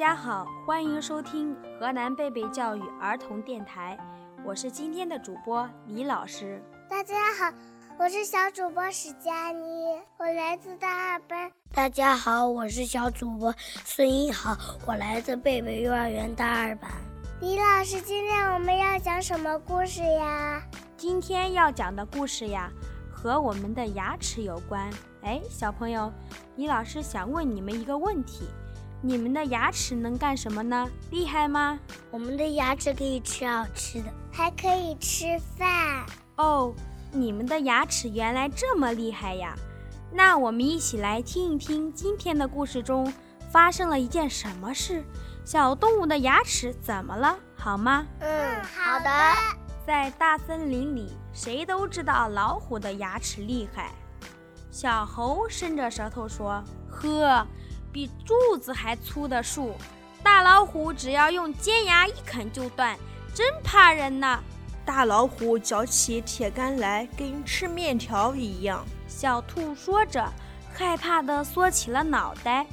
家好，欢迎收听河南贝贝教育儿童电台，我是今天的主播李老师。大家好，我是小主播史佳妮，我来自大二班。大家好，我是小主播孙一豪，我来自贝贝幼儿园大二班。李老师，今天我们要讲什么故事呀？今天要讲的故事呀，和我们的牙齿有关。哎，小朋友，李老师想问你们一个问题。你们的牙齿能干什么呢？厉害吗？我们的牙齿可以吃好吃的，还可以吃饭。哦，你们的牙齿原来这么厉害呀！那我们一起来听一听今天的故事中发生了一件什么事？小动物的牙齿怎么了？好吗？嗯，好的。在大森林里，谁都知道老虎的牙齿厉害。小猴伸着舌头说：“呵。”比柱子还粗的树，大老虎只要用尖牙一啃就断，真怕人呢！大老虎嚼起铁杆来，跟吃面条一样。小兔说着，害怕地缩起了脑袋。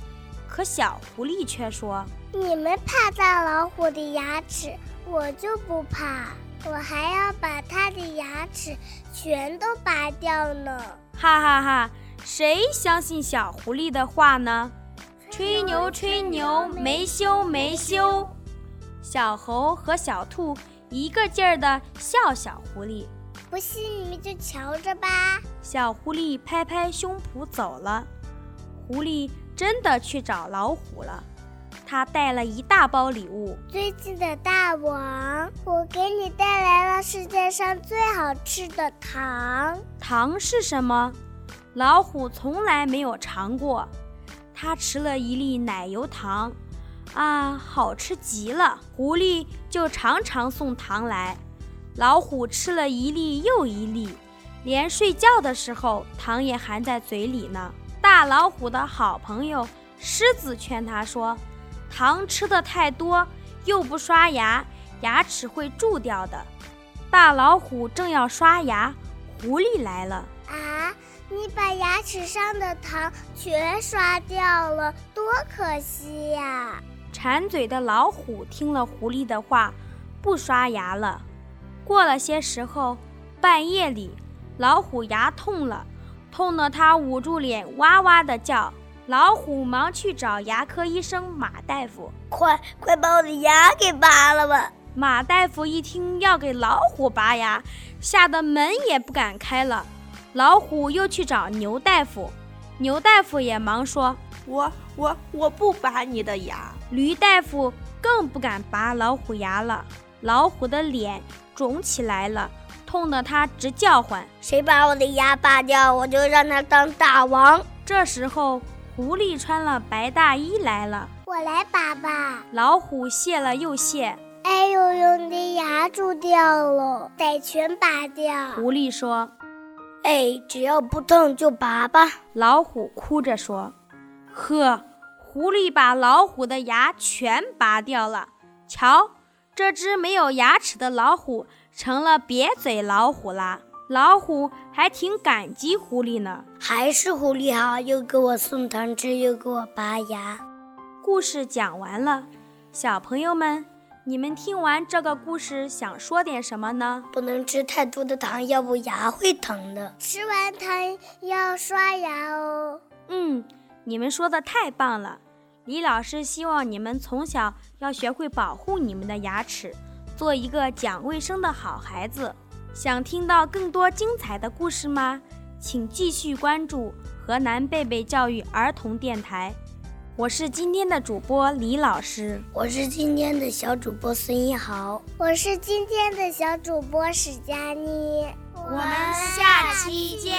可小狐狸却说：“你们怕大老虎的牙齿，我就不怕，我还要把它的牙齿全都拔掉呢！”哈哈哈！谁相信小狐狸的话呢？吹牛，吹牛，没羞，没羞！小猴和小兔一个劲儿地笑小狐狸。不信你们就瞧着吧。小狐狸拍拍胸脯走了。狐狸真的去找老虎了。他带了一大包礼物。尊敬的大王，我给你带来了世界上最好吃的糖。糖是什么？老虎从来没有尝过。他吃了一粒奶油糖，啊，好吃极了！狐狸就常常送糖来。老虎吃了一粒又一粒，连睡觉的时候糖也含在嘴里呢。大老虎的好朋友狮子劝他说：“糖吃的太多，又不刷牙，牙齿会蛀掉的。”大老虎正要刷牙，狐狸来了。啊！你把牙齿上的糖全刷掉了，多可惜呀！馋嘴的老虎听了狐狸的话，不刷牙了。过了些时候，半夜里，老虎牙痛了，痛得它捂住脸，哇哇的叫。老虎忙去找牙科医生马大夫，快快把我的牙给拔了吧！马大夫一听要给老虎拔牙，吓得门也不敢开了。老虎又去找牛大夫，牛大夫也忙说：“我我我不拔你的牙。”驴大夫更不敢拔老虎牙了，老虎的脸肿起来了，痛得他直叫唤：“谁把我的牙拔掉，我就让他当大王！”这时候，狐狸穿了白大衣来了：“我来拔吧。”老虎谢了又谢：“哎呦呦，你的牙蛀掉了，得全拔掉。”狐狸说。哎，只要不痛就拔吧。老虎哭着说：“呵，狐狸把老虎的牙全拔掉了。瞧，这只没有牙齿的老虎成了瘪嘴老虎啦。老虎还挺感激狐狸呢。还是狐狸好，又给我送糖吃，又给我拔牙。”故事讲完了，小朋友们。你们听完这个故事，想说点什么呢？不能吃太多的糖，要不牙会疼的。吃完糖要刷牙哦。嗯，你们说的太棒了。李老师希望你们从小要学会保护你们的牙齿，做一个讲卫生的好孩子。想听到更多精彩的故事吗？请继续关注河南贝贝教育儿童电台。我是今天的主播李老师，我是今天的小主播孙一豪，我是今天的小主播史佳妮，我们下期见。